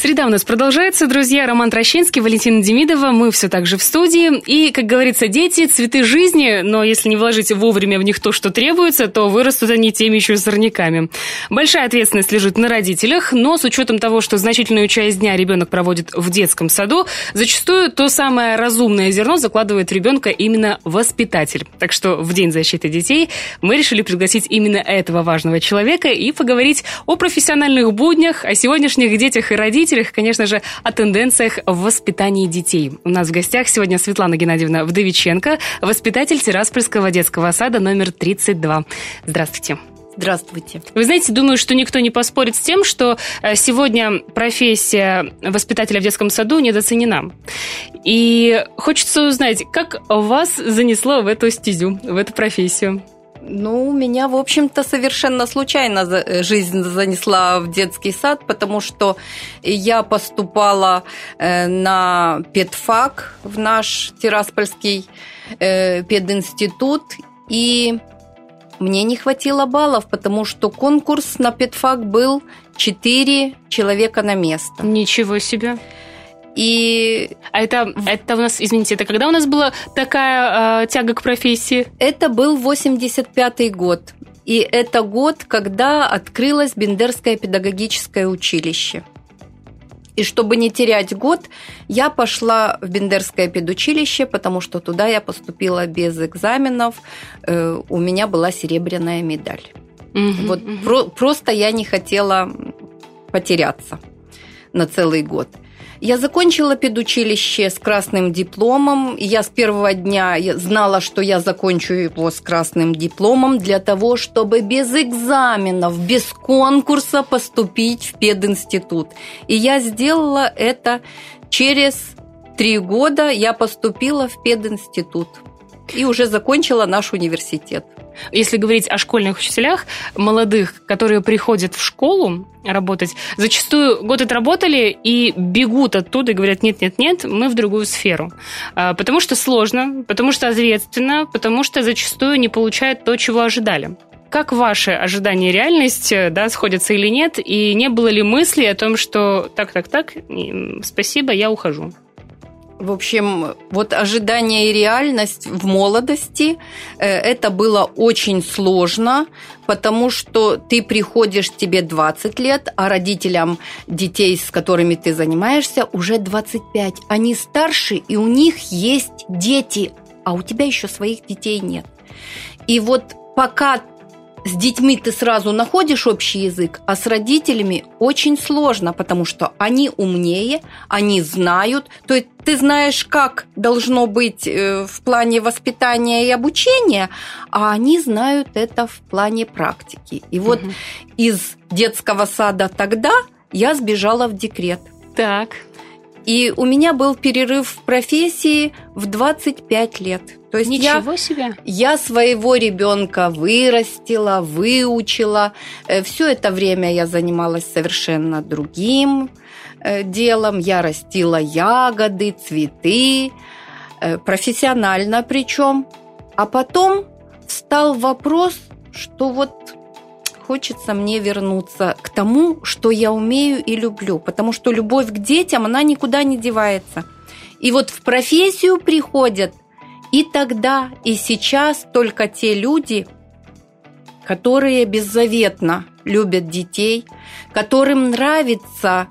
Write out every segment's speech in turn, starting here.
Среда у нас продолжается, друзья. Роман Трощинский, Валентина Демидова. Мы все так же в студии. И, как говорится, дети – цветы жизни, но если не вложить вовремя в них то, что требуется, то вырастут они теми еще сорняками. Большая ответственность лежит на родителях, но с учетом того, что значительную часть дня ребенок проводит в детском саду, зачастую то самое разумное зерно закладывает ребенка именно воспитатель. Так что в День защиты детей мы решили пригласить именно этого важного человека и поговорить о профессиональных буднях, о сегодняшних детях и родителях, родителях, конечно же, о тенденциях в воспитании детей. У нас в гостях сегодня Светлана Геннадьевна Вдовиченко, воспитатель Тираспольского детского сада номер 32. Здравствуйте. Здравствуйте. Вы знаете, думаю, что никто не поспорит с тем, что э, сегодня профессия воспитателя в детском саду недооценена. И хочется узнать, как вас занесло в эту стезю, в эту профессию? Ну, меня, в общем-то, совершенно случайно э, жизнь занесла в детский сад, потому что я поступала э, на педфак в наш Тираспольский э, пединститут, и мне не хватило баллов, потому что конкурс на педфак был 4 человека на место. Ничего себе. И а это, это у нас, извините, это когда у нас была такая э, тяга к профессии? Это был 85-й год. И это год, когда открылось Бендерское педагогическое училище. И чтобы не терять год, я пошла в Бендерское педучилище, потому что туда я поступила без экзаменов. Э, у меня была серебряная медаль. Угу, вот угу. Про- просто я не хотела потеряться на целый год. Я закончила педучилище с красным дипломом. Я с первого дня знала, что я закончу его с красным дипломом для того, чтобы без экзаменов, без конкурса поступить в пединститут. И я сделала это через три года. Я поступила в пединститут и уже закончила наш университет. Если говорить о школьных учителях, молодых, которые приходят в школу работать, зачастую год отработали и бегут оттуда и говорят, нет-нет-нет, мы в другую сферу. А, потому что сложно, потому что ответственно, потому что зачастую не получают то, чего ожидали. Как ваши ожидания и реальность да, сходятся или нет? И не было ли мысли о том, что так-так-так, спасибо, я ухожу? В общем, вот ожидание и реальность в молодости, э, это было очень сложно, потому что ты приходишь, тебе 20 лет, а родителям детей, с которыми ты занимаешься, уже 25. Они старше, и у них есть дети, а у тебя еще своих детей нет. И вот пока с детьми ты сразу находишь общий язык, а с родителями очень сложно, потому что они умнее, они знают. То есть ты знаешь, как должно быть э, в плане воспитания и обучения, а они знают это в плане практики. И вот угу. из детского сада тогда я сбежала в декрет. Так. И у меня был перерыв в профессии в 25 лет. То есть Ничего я, себе. Я своего ребенка вырастила, выучила. Э, Все это время я занималась совершенно другим э, делом. Я растила ягоды, цветы, э, профессионально причем. А потом встал вопрос, что вот хочется мне вернуться к тому, что я умею и люблю, потому что любовь к детям, она никуда не девается. И вот в профессию приходят и тогда, и сейчас только те люди, которые беззаветно любят детей, которым нравится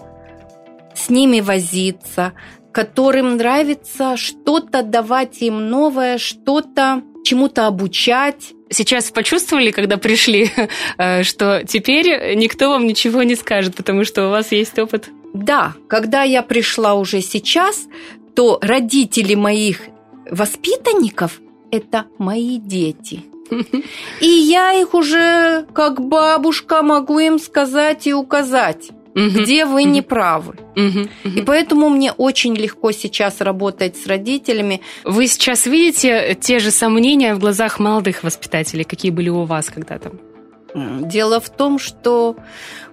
с ними возиться, которым нравится что-то давать им новое, что-то чему-то обучать, сейчас почувствовали, когда пришли, э, что теперь никто вам ничего не скажет, потому что у вас есть опыт? Да, когда я пришла уже сейчас, то родители моих воспитанников – это мои дети. И я их уже как бабушка могу им сказать и указать угу, где вы угу. не правы. Угу, угу. И поэтому мне очень легко сейчас работать с родителями. Вы сейчас видите те же сомнения в глазах молодых воспитателей, какие были у вас когда-то? Дело в том, что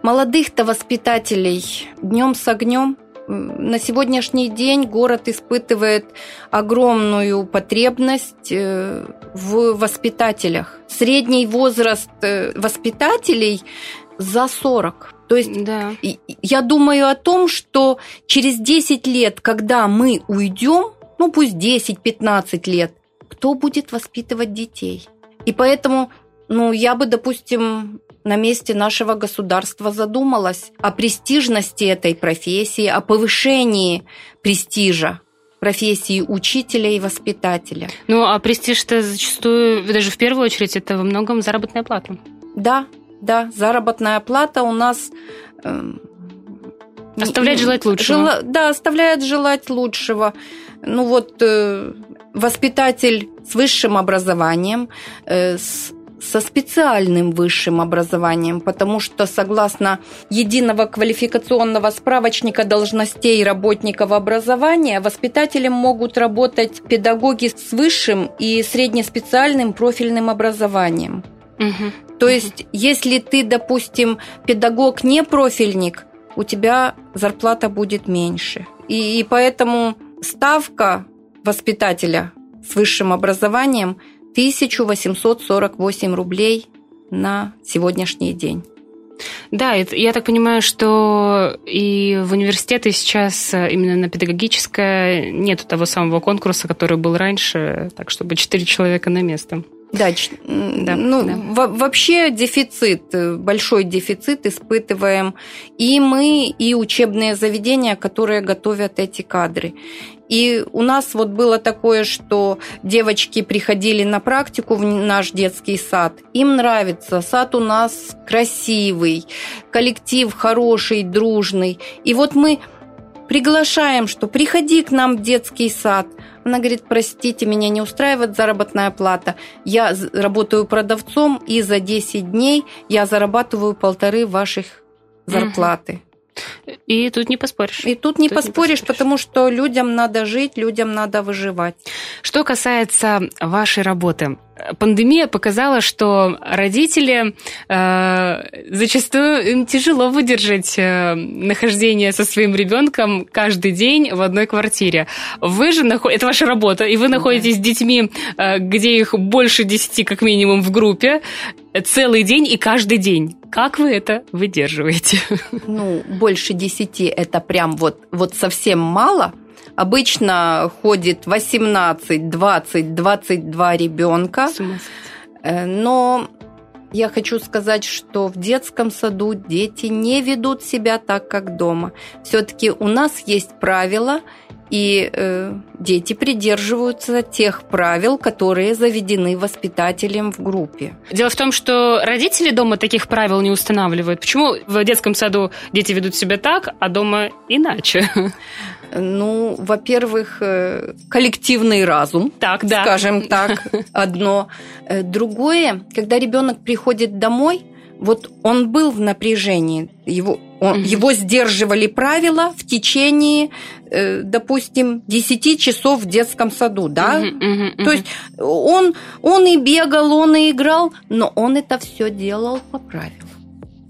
молодых-то воспитателей днем с огнем на сегодняшний день город испытывает огромную потребность э, в воспитателях. Средний возраст э, воспитателей за 40. То есть да. я думаю о том, что через 10 лет, когда мы уйдем, ну пусть 10-15 лет, кто будет воспитывать детей? И поэтому, ну, я бы, допустим, на месте нашего государства задумалась о престижности этой профессии, о повышении престижа профессии учителя и воспитателя. Ну, а престиж-то зачастую, даже в первую очередь, это во многом заработная плата. Да, да, заработная плата у нас... Э, оставляет желать лучшего. Жела, да, оставляет желать лучшего. Ну вот э, воспитатель с высшим образованием, э, с со специальным высшим образованием, потому что согласно единого квалификационного справочника должностей работников образования, воспитателем могут работать педагоги с высшим и среднеспециальным профильным образованием. Угу. То есть, если ты, допустим, педагог не профильник, у тебя зарплата будет меньше. И, и поэтому ставка воспитателя с высшим образованием – 1848 рублей на сегодняшний день. Да, я так понимаю, что и в университеты сейчас э, именно на педагогическое нет того самого конкурса, который был раньше, так чтобы четыре человека на место. Да, да ну да. вообще дефицит, э, большой дефицит испытываем и мы, и учебные заведения, которые готовят эти кадры. И у нас вот было такое, что девочки приходили на практику в наш детский сад. Им нравится, сад у нас красивый, коллектив хороший, дружный. И вот мы приглашаем, что приходи к нам в детский сад. Она говорит, простите, меня не устраивает заработная плата. Я работаю продавцом, и за 10 дней я зарабатываю полторы ваших зарплаты. И тут не поспоришь. И тут не, тут поспоришь, не поспоришь, потому что людям надо жить, людям надо выживать. Что касается вашей работы, пандемия показала, что родители э, зачастую им тяжело выдержать э, нахождение со своим ребенком каждый день в одной квартире. Вы же находитесь, это ваша работа, и вы находитесь да. с детьми, э, где их больше десяти как минимум в группе, целый день и каждый день. Как вы это выдерживаете? Ну, больше десяти это прям вот, вот совсем мало. Обычно ходит 18, 20, 22 ребенка. Но я хочу сказать, что в детском саду дети не ведут себя так, как дома. Все-таки у нас есть правила, и э, дети придерживаются тех правил, которые заведены воспитателем в группе. Дело в том, что родители дома таких правил не устанавливают. Почему в детском саду дети ведут себя так, а дома иначе? Ну, во-первых, э, коллективный разум, так, да. скажем так, одно. Э, другое, когда ребенок приходит домой, вот он был в напряжении, его, он, угу. его сдерживали правила в течение, э, допустим, 10 часов в детском саду, да? Угу, угу, угу. То есть он, он и бегал, он и играл, но он это все делал по правилам.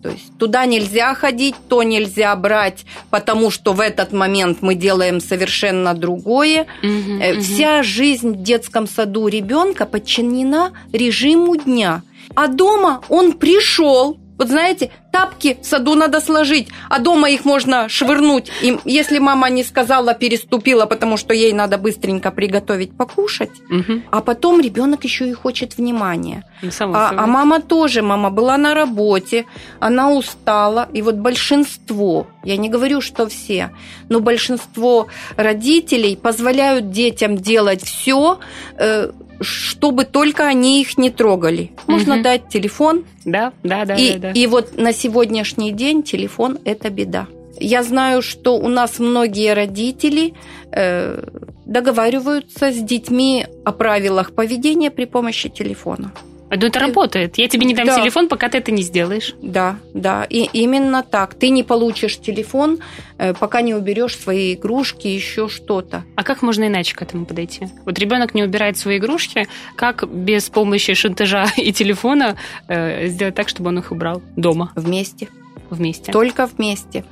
То есть туда нельзя ходить, то нельзя брать, потому что в этот момент мы делаем совершенно другое. Угу, Вся угу. жизнь в детском саду ребенка подчинена режиму дня. А дома он пришел, вот знаете, тапки в саду надо сложить, а дома их можно швырнуть. И если мама не сказала, переступила, потому что ей надо быстренько приготовить покушать, угу. а потом ребенок еще и хочет внимания. Ну, а, а мама тоже, мама была на работе, она устала, и вот большинство, я не говорю, что все, но большинство родителей позволяют детям делать все, э, чтобы только они их не трогали. Можно угу. дать телефон. Да, да, да. И, да, да. и вот на сегодняшний день телефон – это беда. Я знаю, что у нас многие родители э, договариваются с детьми о правилах поведения при помощи телефона. Ну, это работает. Я тебе не дам да. телефон, пока ты это не сделаешь. Да, да. И именно так. Ты не получишь телефон, э, пока не уберешь свои игрушки, еще что-то. А как можно иначе к этому подойти? Вот ребенок не убирает свои игрушки, как без помощи шантажа и телефона э, сделать так, чтобы он их убрал дома? Вместе. вместе. Только вместе.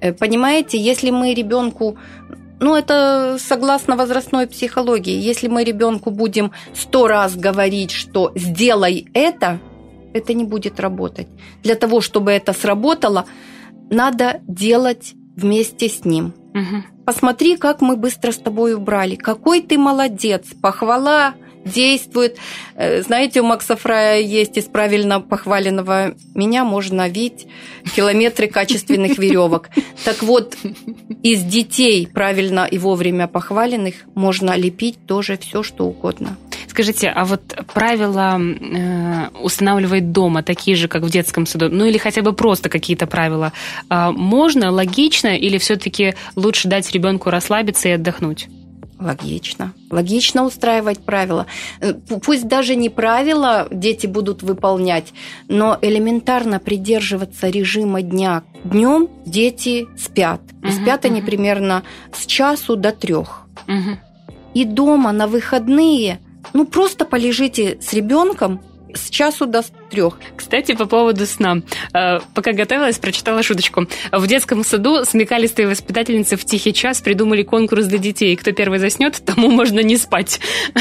Э, понимаете, если мы ребенку ну, это согласно возрастной психологии. Если мы ребенку будем сто раз говорить, что сделай это, это не будет работать. Для того, чтобы это сработало, надо делать вместе с ним. Угу. Посмотри, как мы быстро с тобой убрали. Какой ты молодец. Похвала действует. Э, знаете, у Макса Фрая есть из правильно похваленного меня можно видеть километры качественных веревок. Так вот, из детей правильно и вовремя похваленных можно лепить тоже все, что угодно. Скажите, а вот правила э, устанавливать дома такие же, как в детском саду, ну или хотя бы просто какие-то правила, э, можно, логично или все-таки лучше дать ребенку расслабиться и отдохнуть? Логично. Логично устраивать правила. Э, пусть даже не правила дети будут выполнять, но элементарно придерживаться режима дня. Днем дети спят. И угу, спят угу. они примерно с часу до трех. Угу. И дома на выходные, ну просто полежите с ребенком с часу до трех. Кстати, по поводу сна. Э, пока готовилась, прочитала шуточку. В детском саду смекалистые воспитательницы в тихий час придумали конкурс для детей. Кто первый заснет, тому можно не спать.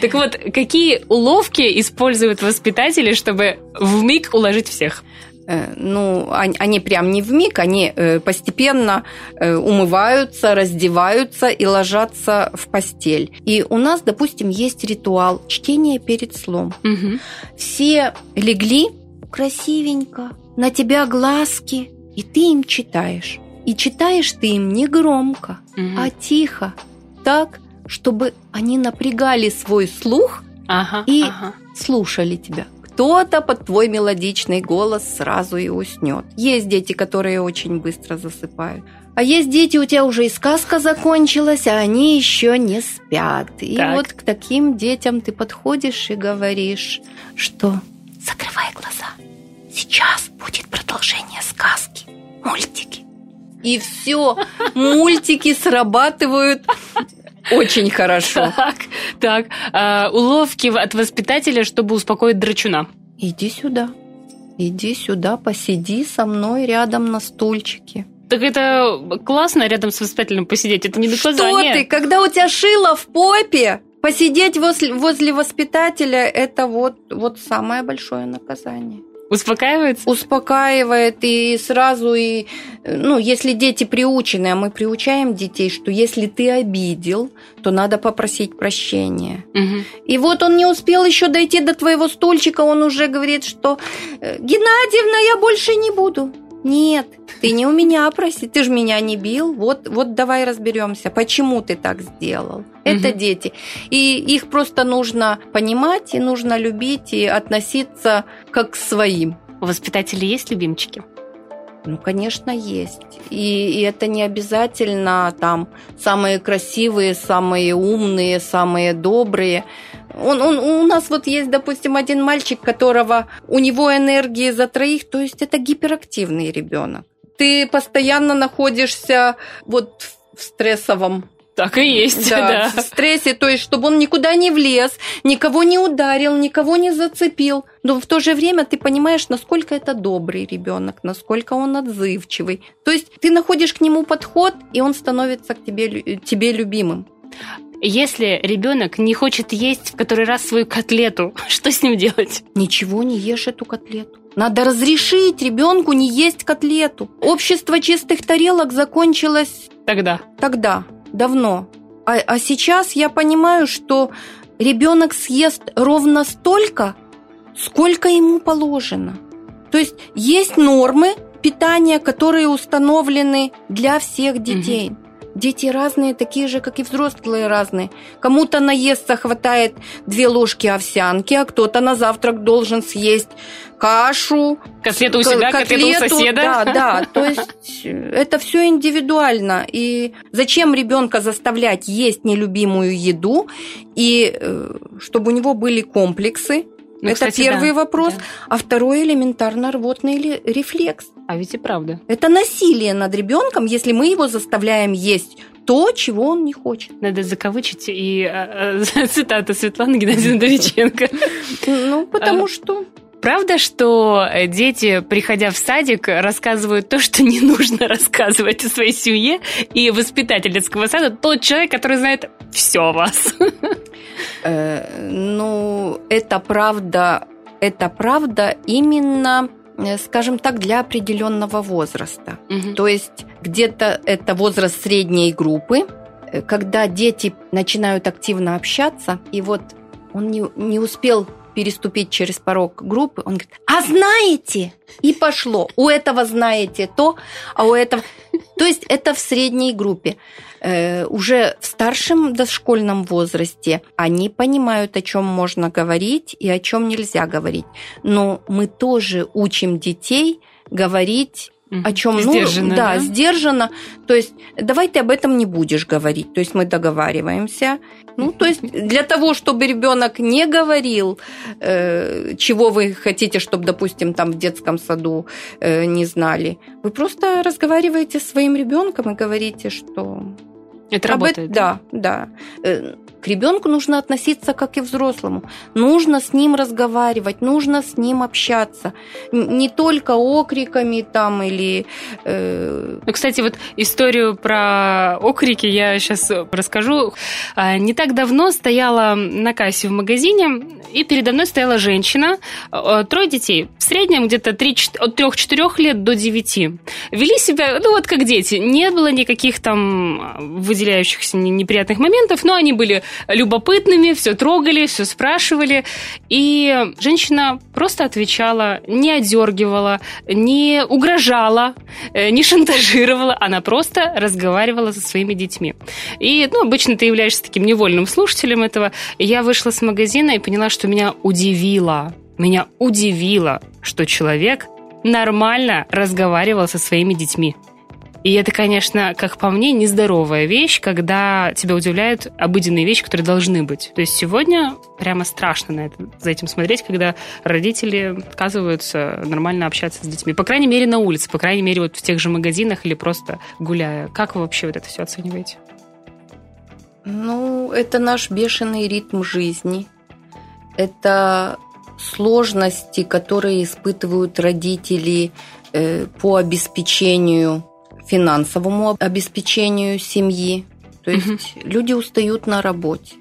Так вот, какие уловки используют воспитатели, чтобы в миг уложить всех? Э, ну, они, они прям не в миг, они э, постепенно э, умываются, раздеваются и ложатся в постель. И у нас, допустим, есть ритуал чтения перед сном. Угу. Все легли красивенько, на тебя глазки, и ты им читаешь. И читаешь ты им не громко, угу. а тихо, так, чтобы они напрягали свой слух ага, и ага. слушали тебя кто-то под твой мелодичный голос сразу и уснет. Есть дети, которые очень быстро засыпают. А есть дети, у тебя уже и сказка закончилась, а они еще не спят. И так. вот к таким детям ты подходишь и говоришь, что закрывай глаза. Сейчас будет продолжение сказки, мультики. И все, мультики срабатывают очень хорошо. Так, так. А, уловки от воспитателя, чтобы успокоить драчуна. Иди сюда. Иди сюда, посиди со мной рядом на стульчике. Так это классно рядом с воспитателем посидеть, это не наказание. Что ты, когда у тебя шило в попе, посидеть возле, возле воспитателя, это вот, вот самое большое наказание. Успокаивается? Успокаивает и сразу и, ну, если дети приучены, а мы приучаем детей, что если ты обидел, то надо попросить прощения. Угу. И вот он не успел еще дойти до твоего стульчика, он уже говорит, что «Э, Геннадьевна, я больше не буду. Нет, ты не у меня проси, ты же меня не бил. Вот, вот давай разберемся, почему ты так сделал. Это угу. дети. И их просто нужно понимать, и нужно любить, и относиться как к своим. У воспитателей есть любимчики? Ну, конечно, есть. И, и это не обязательно там самые красивые, самые умные, самые добрые. Он, он, у нас вот есть, допустим, один мальчик, которого у него энергии за троих, то есть это гиперактивный ребенок. Ты постоянно находишься вот в стрессовом так и есть, да, да. В стрессе, то есть, чтобы он никуда не влез, никого не ударил, никого не зацепил. Но в то же время ты понимаешь, насколько это добрый ребенок, насколько он отзывчивый. То есть ты находишь к нему подход, и он становится к тебе, тебе любимым. Если ребенок не хочет есть в который раз свою котлету, что с ним делать? Ничего, не ешь эту котлету. Надо разрешить ребенку не есть котлету. Общество чистых тарелок закончилось тогда. Тогда, давно. А, а сейчас я понимаю, что ребенок съест ровно столько, сколько ему положено. То есть есть нормы питания, которые установлены для всех детей. Угу. Дети разные, такие же, как и взрослые разные. Кому-то наесться хватает две ложки овсянки, а кто-то на завтрак должен съесть кашу. Котлету у себя, котлету, котлету у соседа. Да, да. То есть это все индивидуально. И зачем ребенка заставлять есть нелюбимую еду, и э, чтобы у него были комплексы, ну, это кстати, первый да, вопрос. Да. А второй элементарно рвотный рефлекс. А ведь и правда. Это насилие над ребенком, если мы его заставляем есть то, чего он не хочет. Надо закавычить и а, а, цитата Светланы Геннадьевны Довиченко. Ну, потому а, что Правда, что дети, приходя в садик, рассказывают то, что не нужно рассказывать о своей семье, и воспитатель детского сада тот человек, который знает все о вас? Э, ну, это правда, это правда именно э, скажем так, для определенного возраста. Угу. То есть где-то это возраст средней группы, э, когда дети начинают активно общаться, и вот он не, не успел переступить через порог группы, он говорит, а знаете? И пошло. У этого знаете то, а у этого... То есть это в средней группе. Э, уже в старшем дошкольном возрасте они понимают, о чем можно говорить и о чем нельзя говорить. Но мы тоже учим детей говорить о чем сдержанно, ну, да, да, сдержанно. То есть давай ты об этом не будешь говорить. То есть мы договариваемся. Ну, то есть для того, чтобы ребенок не говорил, э, чего вы хотите, чтобы, допустим, там в детском саду э, не знали, вы просто разговариваете с своим ребенком и говорите, что это работает. Да, да. Э, к ребенку нужно относиться как и взрослому. Нужно с ним разговаривать, нужно с ним общаться. Не только окриками там или... Э... Ну, кстати, вот историю про окрики я сейчас расскажу. А, не так давно стояла на кассе в магазине, и передо мной стояла женщина, э, трое детей, в среднем где-то от 3-4 лет до 9. Вели себя, ну вот как дети. Не было никаких там выделяющихся неприятных моментов, но они были любопытными, все трогали, все спрашивали. И женщина просто отвечала, не одергивала, не угрожала, э, не шантажировала, она просто разговаривала со своими детьми. И, ну, обычно ты являешься таким невольным слушателем этого. я вышла с магазина и поняла, что меня удивило, меня удивило, что человек нормально разговаривал со своими детьми. И это, конечно, как по мне, нездоровая вещь, когда тебя удивляют обыденные вещи, которые должны быть. То есть сегодня прямо страшно на это, за этим смотреть, когда родители отказываются нормально общаться с детьми. По крайней мере, на улице, по крайней мере, вот в тех же магазинах или просто гуляя. Как вы вообще вот это все оцениваете? Ну, это наш бешеный ритм жизни. Это сложности, которые испытывают родители э, по обеспечению финансовому обеспечению семьи. То есть угу. люди устают на работе.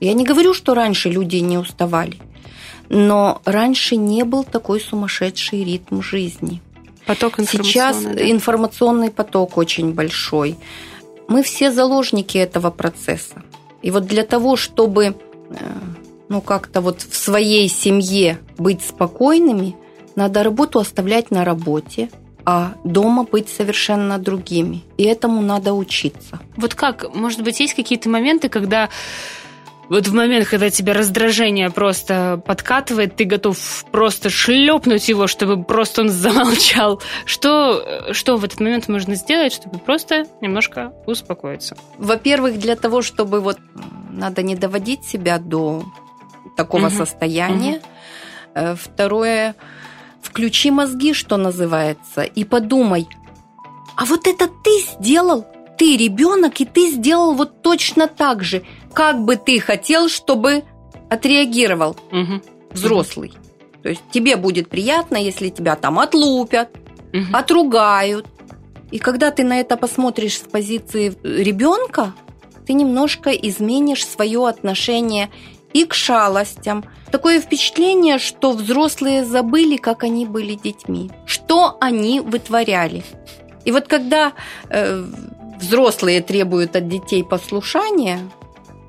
Я не говорю, что раньше люди не уставали, но раньше не был такой сумасшедший ритм жизни. Поток Сейчас да? информационный поток очень большой. Мы все заложники этого процесса. И вот для того, чтобы э, ну как-то вот в своей семье быть спокойными, надо работу оставлять на работе, а дома быть совершенно другими. И этому надо учиться. Вот как, может быть, есть какие-то моменты, когда вот в момент, когда тебя раздражение просто подкатывает, ты готов просто шлепнуть его, чтобы просто он замолчал. Что, что в этот момент можно сделать, чтобы просто немножко успокоиться? Во-первых, для того, чтобы вот надо не доводить себя до такого угу. состояния. Угу. Второе, Включи мозги, что называется, и подумай, а вот это ты сделал? Ты ребенок, и ты сделал вот точно так же. Как бы ты хотел, чтобы отреагировал угу. взрослый. То есть тебе будет приятно, если тебя там отлупят, угу. отругают. И когда ты на это посмотришь с позиции ребенка, ты немножко изменишь свое отношение и к шалостям. Такое впечатление, что взрослые забыли, как они были детьми, что они вытворяли. И вот когда э, взрослые требуют от детей послушания,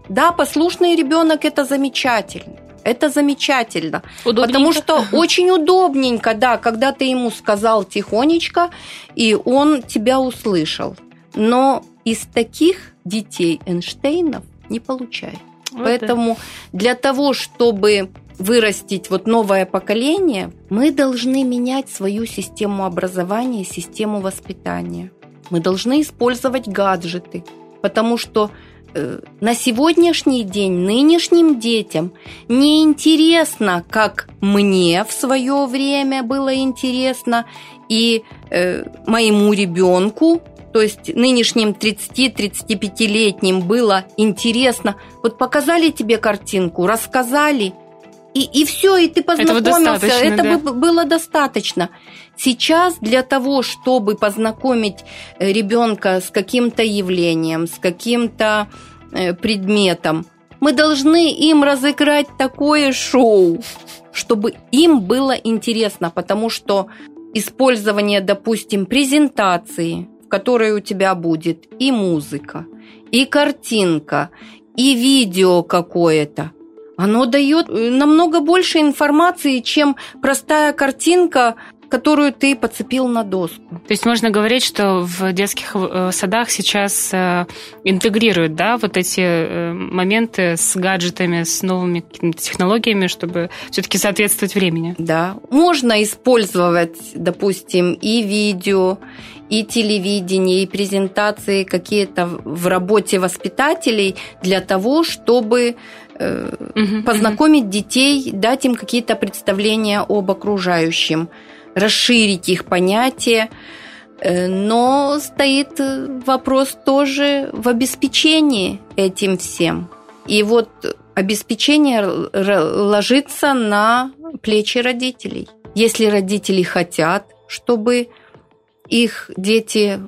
да, послушный ребенок это замечательно. Это замечательно. Потому что очень удобненько, да, когда ты ему сказал тихонечко, и он тебя услышал. Но из таких детей Эйнштейнов не получается. Поэтому да. для того, чтобы вырастить вот новое поколение, мы должны менять свою систему образования, систему воспитания. Мы должны использовать гаджеты, потому что э, на сегодняшний день нынешним детям не интересно, как мне в свое время было интересно, и э, моему ребенку то есть нынешним 30-35-летним было интересно. Вот показали тебе картинку, рассказали, И, и все, и ты познакомился. Это да. было достаточно. Сейчас для того, чтобы познакомить э, ребенка с каким-то явлением, с каким-то э, предметом, мы должны им разыграть такое шоу, чтобы им было интересно, потому что использование, допустим, презентации, в которой у тебя будет и музыка, и картинка, и видео какое-то, оно дает э, намного больше информации, чем простая картинка, которую ты подцепил на доску. То есть можно говорить, что в детских э, садах сейчас э, интегрируют да, вот эти моменты с гаджетами, с новыми технологиями, чтобы все-таки соответствовать времени. Да. Можно использовать, допустим, и видео, и телевидение, и презентации какие-то в работе воспитателей для того, чтобы угу, познакомить угу. детей, дать им какие-то представления об окружающем, расширить их понятие. Э, но стоит вопрос тоже в обеспечении этим всем. И вот обеспечение ложится на плечи родителей. Если родители хотят, чтобы их дети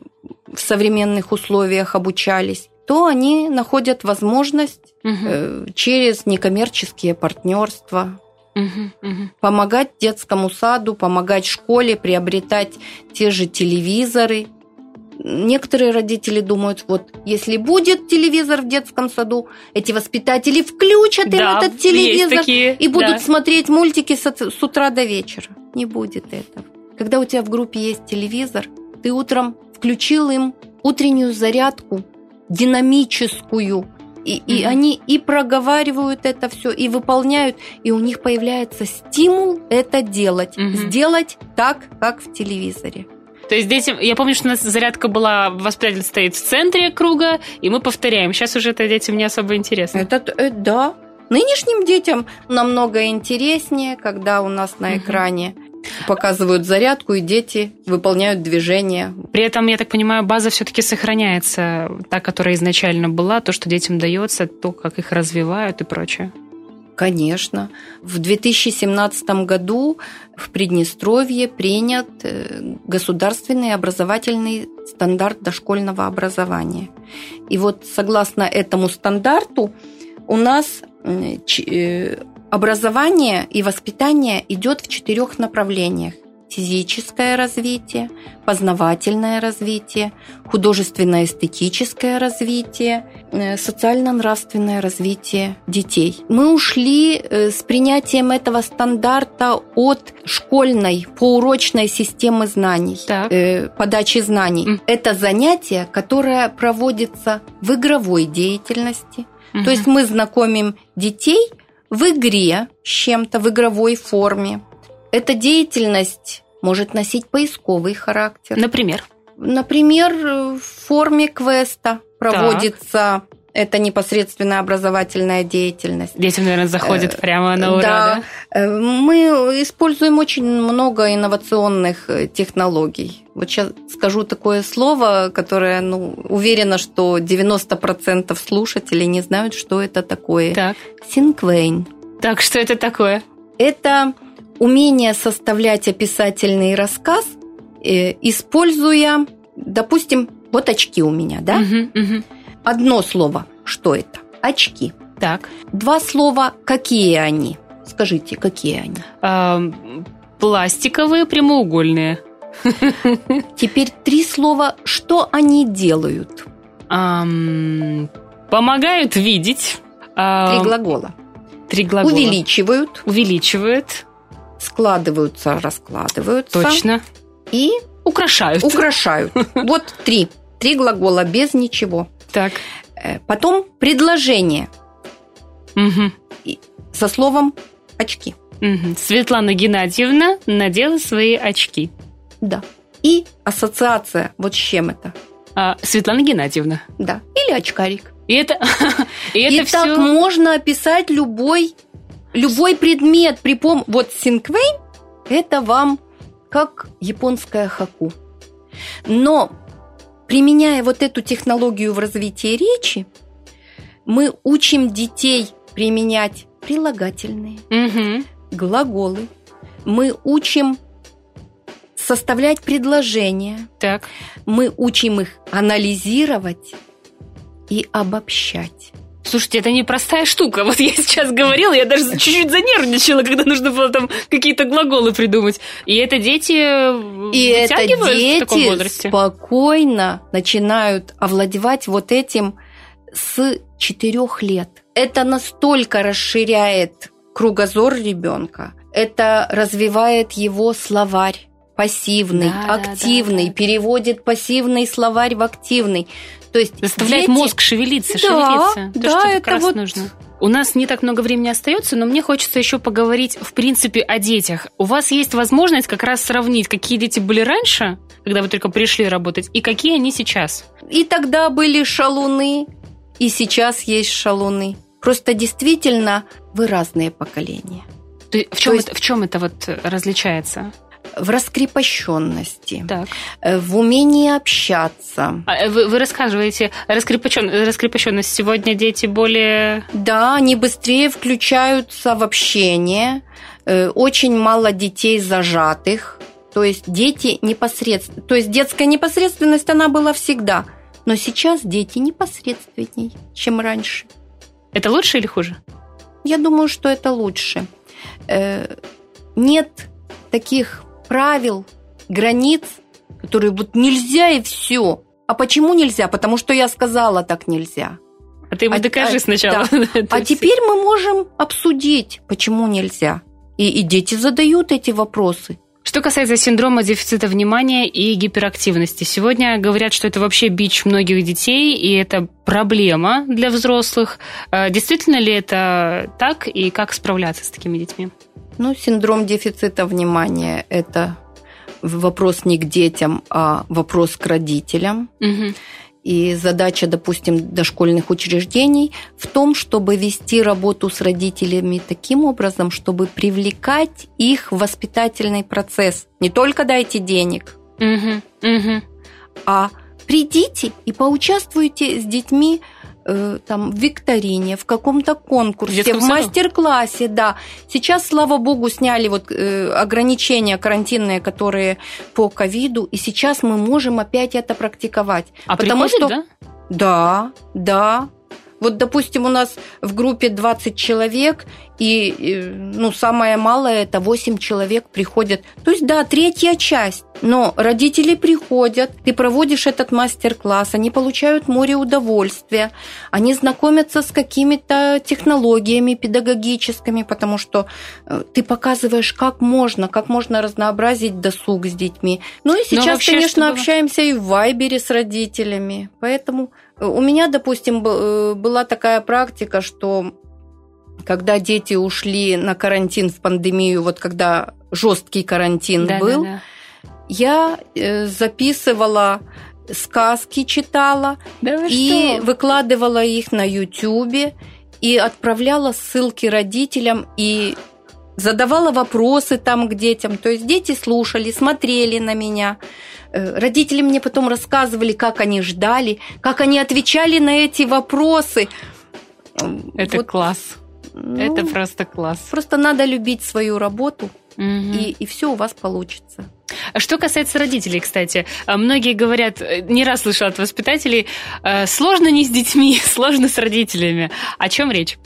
в современных условиях обучались, то они находят возможность угу. через некоммерческие партнерства угу, угу. помогать детскому саду, помогать школе, приобретать те же телевизоры. Некоторые родители думают, вот если будет телевизор в детском саду, эти воспитатели включат да, им этот телевизор такие, и будут да. смотреть мультики с утра до вечера. Не будет этого. Когда у тебя в группе есть телевизор, ты утром включил им утреннюю зарядку, динамическую, и, mm-hmm. и они и проговаривают это все, и выполняют, и у них появляется стимул это делать, mm-hmm. сделать так, как в телевизоре. То есть детям, я помню, что у нас зарядка была, воспитатель стоит в центре круга, и мы повторяем. Сейчас уже это детям не особо интересно. Это, это да. Нынешним детям намного интереснее, когда у нас на экране показывают зарядку, и дети выполняют движения. При этом, я так понимаю, база все-таки сохраняется, та, которая изначально была, то, что детям дается, то, как их развивают и прочее. Конечно. В 2017 году в Приднестровье принят э, государственный образовательный стандарт дошкольного образования. И вот согласно этому стандарту у нас э, Образование и воспитание идет в четырех направлениях. Физическое развитие, познавательное развитие, художественно-эстетическое развитие, э, социально-нравственное развитие детей. Мы ушли э, с принятием этого стандарта от школьной поурочной системы знаний, так. Э, подачи знаний. Mm. Это занятие, которое проводится в игровой деятельности. Mm-hmm. То есть мы знакомим детей – в игре с чем-то, в игровой форме. Эта деятельность может носить поисковый характер. Например? Например, в форме квеста проводится так. Это непосредственная образовательная деятельность. Детям, наверное, заходит э, прямо на ура, да? да? Э, мы используем очень много инновационных э, технологий. Вот сейчас скажу такое слово, которое, ну, уверена, что 90% слушателей не знают, что это такое. Так. Синквейн. Так, что это такое? Это умение составлять описательный рассказ, используя, допустим, вот очки у меня, да? Угу, угу. Одно слово. Что это? Очки. Так. Два слова. Какие они? Скажите, какие они? А, пластиковые, прямоугольные. Теперь три слова. Что они делают? А, помогают видеть. А, три глагола. Три глагола. Увеличивают. Увеличивают. Складываются, раскладываются. Точно. И украшают. Украшают. Вот три. Три глагола без ничего. Так. Э, потом предложение. Угу. Со словом очки. Угу. Светлана Геннадьевна надела свои очки. Да. И ассоциация. Вот с чем это? А, Светлана Геннадьевна. Да. Или очкарик. И это, и это и все... так можно описать любой, любой предмет при пом... Вот синквейн – это вам как японская хаку. Но Применяя вот эту технологию в развитии речи, мы учим детей применять прилагательные, Угу. глаголы. Мы учим составлять предложения, Так. мы учим их анализировать и обобщать. Слушайте, это непростая штука. Вот я сейчас говорила, я даже чуть-чуть занервничала, когда нужно было там какие-то глаголы придумать. И это дети И это вытягивают в таком дети спокойно начинают овладевать вот этим с четырех лет. Это настолько расширяет кругозор ребенка, это развивает его словарь пассивный, Да, активный, да, да. переводит пассивный словарь в активный. То есть Заставляет дети- мозг шевелиться, Да, шевелиться. То, да, что это как вот- нужно. У нас не так много времени остается, но мне хочется еще поговорить, в принципе, о детях. У вас есть возможность как раз сравнить, какие дети были раньше, когда вы только пришли работать, и какие они сейчас. И тогда были шалуны, и сейчас есть шалуны. Просто действительно вы разные поколения. То в чем, есть- это, в чем это вот различается? В раскрепощенности, Так. э, в умении общаться. А, э, Вы, вы рассказываете раскрепощен, раскрепощенность. Сегодня дети более... Да, они быстрее включаются в общение. Э, Очень мало детей зажатых. То есть дети непосредственно... То есть детская непосредственность, она была всегда. Но сейчас дети непосредственней, чем раньше. Это лучше или хуже? Я думаю, что это лучше. Нет таких правил, границ, которые вот нельзя и все. А почему нельзя? Потому что я сказала, так нельзя. А ты ему А- докажи а- сначала. Это А теперь мы можем обсудить, почему нельзя. И, и дети задают эти вопросы. Что касается синдрома дефицита внимания и гиперактивности, сегодня говорят, что это вообще бич многих детей, и это проблема для взрослых. Э, Действительно ли это так, и как справляться с такими детьми? Ну, синдром дефицита внимания – это вопрос не к детям, а вопрос к родителям. Мгм. И задача, допустим, дошкольных учреждений в том, чтобы вести работу с родителями таким образом, чтобы привлекать их в воспитательный процесс. Не только дайте денег, Мгм. Мгм. а придите и поучаствуйте с детьми э, там, в викторине, в каком-то В конкурсе, в саду? мастер-классе, да. Сейчас, слава богу, сняли вот э, ограничения карантинные, которые по ковиду, и сейчас мы можем опять это практиковать. А Потому приходит, что- да? Да, да. Вот, допустим, у нас в группе 20 человек, и, ну, самое малое это 8 человек приходят. То есть, да, третья часть. Но родители приходят, ты проводишь этот мастер-класс, они получают море удовольствия, они знакомятся с какими-то технологиями педагогическими, потому что э, ты показываешь, как можно, как можно разнообразить досуг с детьми. Ну и сейчас, вообще, конечно, чтобы- общаемся и в Вайбере с родителями. Поэтому у меня, допустим, э, была такая практика, что когда дети ушли на карантин в пандемию, вот когда жесткий карантин Да, был, да, да. я э, записывала сказки, читала Да вы и что? выкладывала их на Ютубе и отправляла ссылки родителям и задавала вопросы там к детям. То есть дети слушали, смотрели на меня. Э, Родители мне потом рассказывали, как они ждали, как они отвечали на эти вопросы. Это Вот, класс. ну, Это просто класс. Просто надо любить свою работу, Мгм. и, и все у вас получится. Что касается родителей, кстати, а, многие говорят, э, не раз слышала от воспитателей, э, сложно не с детьми, сложно с родителями. О чем речь?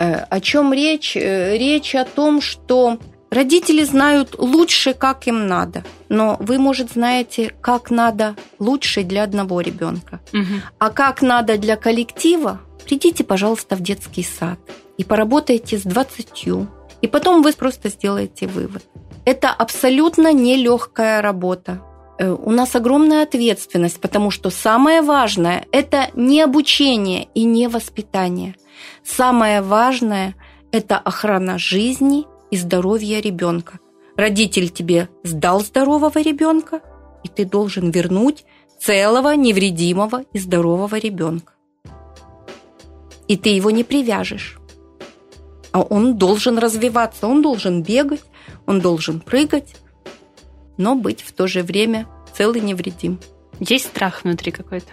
Э, О чем речь? Э, Речь о том, что родители знают лучше, как им надо. Но вы, может, знаете, как надо лучше для одного ребенка. Мгм. А как надо для коллектива, придите, пожалуйста, в детский сад и поработайте с 20. И потом вы просто сделаете вывод. Это абсолютно нелегкая работа. Э, У нас огромная ответственность, потому что самое важное – это не обучение и не воспитание. Самое важное – это охрана жизни и здоровья ребенка. Родитель тебе сдал здорового ребенка, и ты должен вернуть целого, невредимого и здорового ребенка. И ты его не привяжешь. А он должен развиваться, он должен бегать, он должен прыгать, но быть в то же время целый невредим. Есть страх внутри какой-то?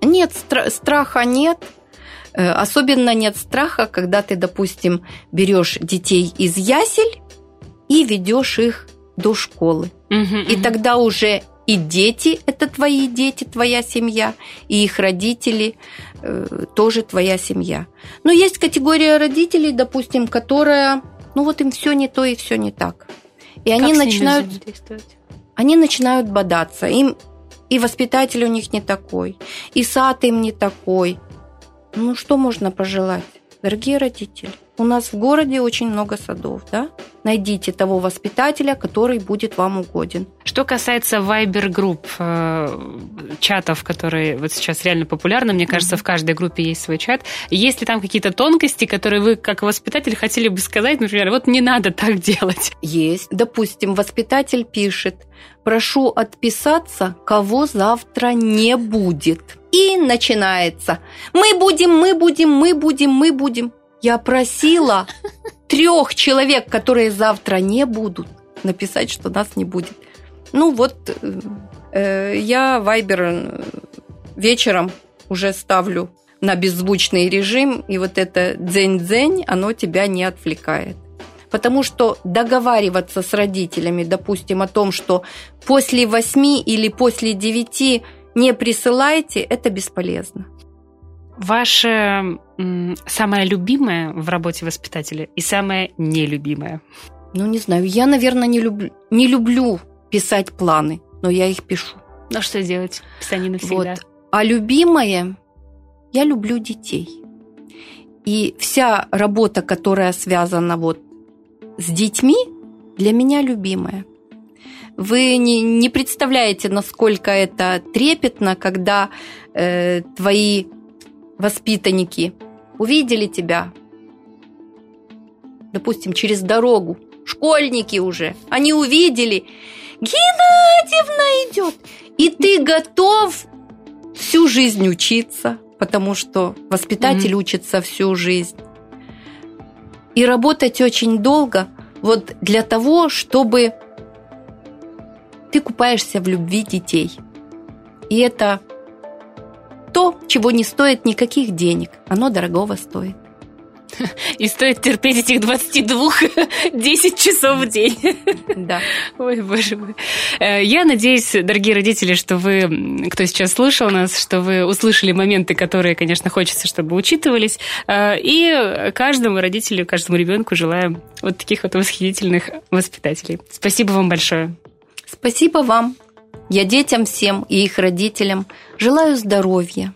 Нет, стра- страха нет. Э, особенно нет страха, когда ты, допустим, берешь детей из ясель и ведешь их до школы. Угу, и угу. тогда уже и дети – это твои дети, твоя семья, и их родители э, тоже твоя семья. Но есть категория родителей, допустим, которая, ну вот им все не то и все не так. И как они начинают, они начинают бодаться. Им и воспитатель у них не такой, и сад им не такой. Ну что можно пожелать, дорогие родители? У нас в городе очень много садов, да? Найдите того воспитателя, который будет вам угоден. Что касается вайбер-групп, э, чатов, которые вот сейчас реально популярны, мне кажется, mm-hmm. в каждой группе есть свой чат. Есть ли там какие-то тонкости, которые вы, как воспитатель, хотели бы сказать, например, вот не надо так делать? Есть. Допустим, воспитатель пишет, прошу отписаться, кого завтра не будет. И начинается. Мы будем, мы будем, мы будем, мы будем. Я просила трех человек, которые завтра не будут, написать, что нас не будет. Ну вот, э, я Вайбер э, вечером уже ставлю на беззвучный режим, и вот это дзень-дзень, оно тебя не отвлекает. Потому что договариваться с родителями, допустим, о том, что после восьми или после девяти не присылайте, это бесполезно. Ваше самое любимое в работе воспитателя и самое нелюбимое? Ну, не знаю. Я, наверное, не люблю, не люблю писать планы, но я их пишу. Ну, что делать? Писание навсегда. Вот. А любимое, я люблю детей. И вся работа, которая связана вот с детьми, для меня любимая. Вы не, не представляете, насколько это трепетно, когда э, твои воспитанники увидели тебя, допустим, через дорогу, школьники уже, они увидели, Геннадьевна идет, и ты готов всю жизнь учиться, потому что воспитатель mm-hmm. учится всю жизнь. И работать очень долго вот для того, чтобы ты купаешься в любви детей. И это то, чего не стоит никаких денег. Оно дорогого стоит. И стоит терпеть этих 22 10 часов в день. Да. Ой, боже мой. Э, я надеюсь, дорогие родители, что вы, кто сейчас слушал нас, что вы услышали моменты, которые, конечно, хочется, чтобы учитывались. Э, и каждому родителю, каждому ребенку желаем вот таких вот восхитительных воспитателей. Спасибо вам большое. Спасибо вам. Я детям всем и их родителям желаю здоровья.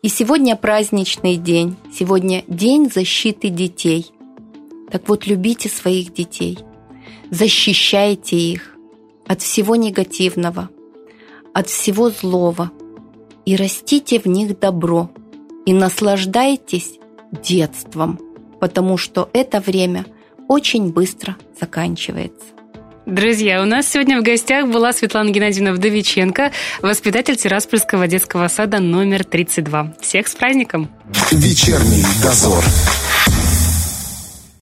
И сегодня праздничный день, сегодня день защиты детей. Так вот, любите своих детей, защищайте их от всего негативного, от всего злого, и растите в них добро, и наслаждайтесь детством, потому что это время очень быстро заканчивается. Друзья, у нас сегодня в гостях была Светлана Геннадьевна Вдовиченко, воспитатель Тираспольского детского сада номер 32. Всех с праздником! Вечерний дозор.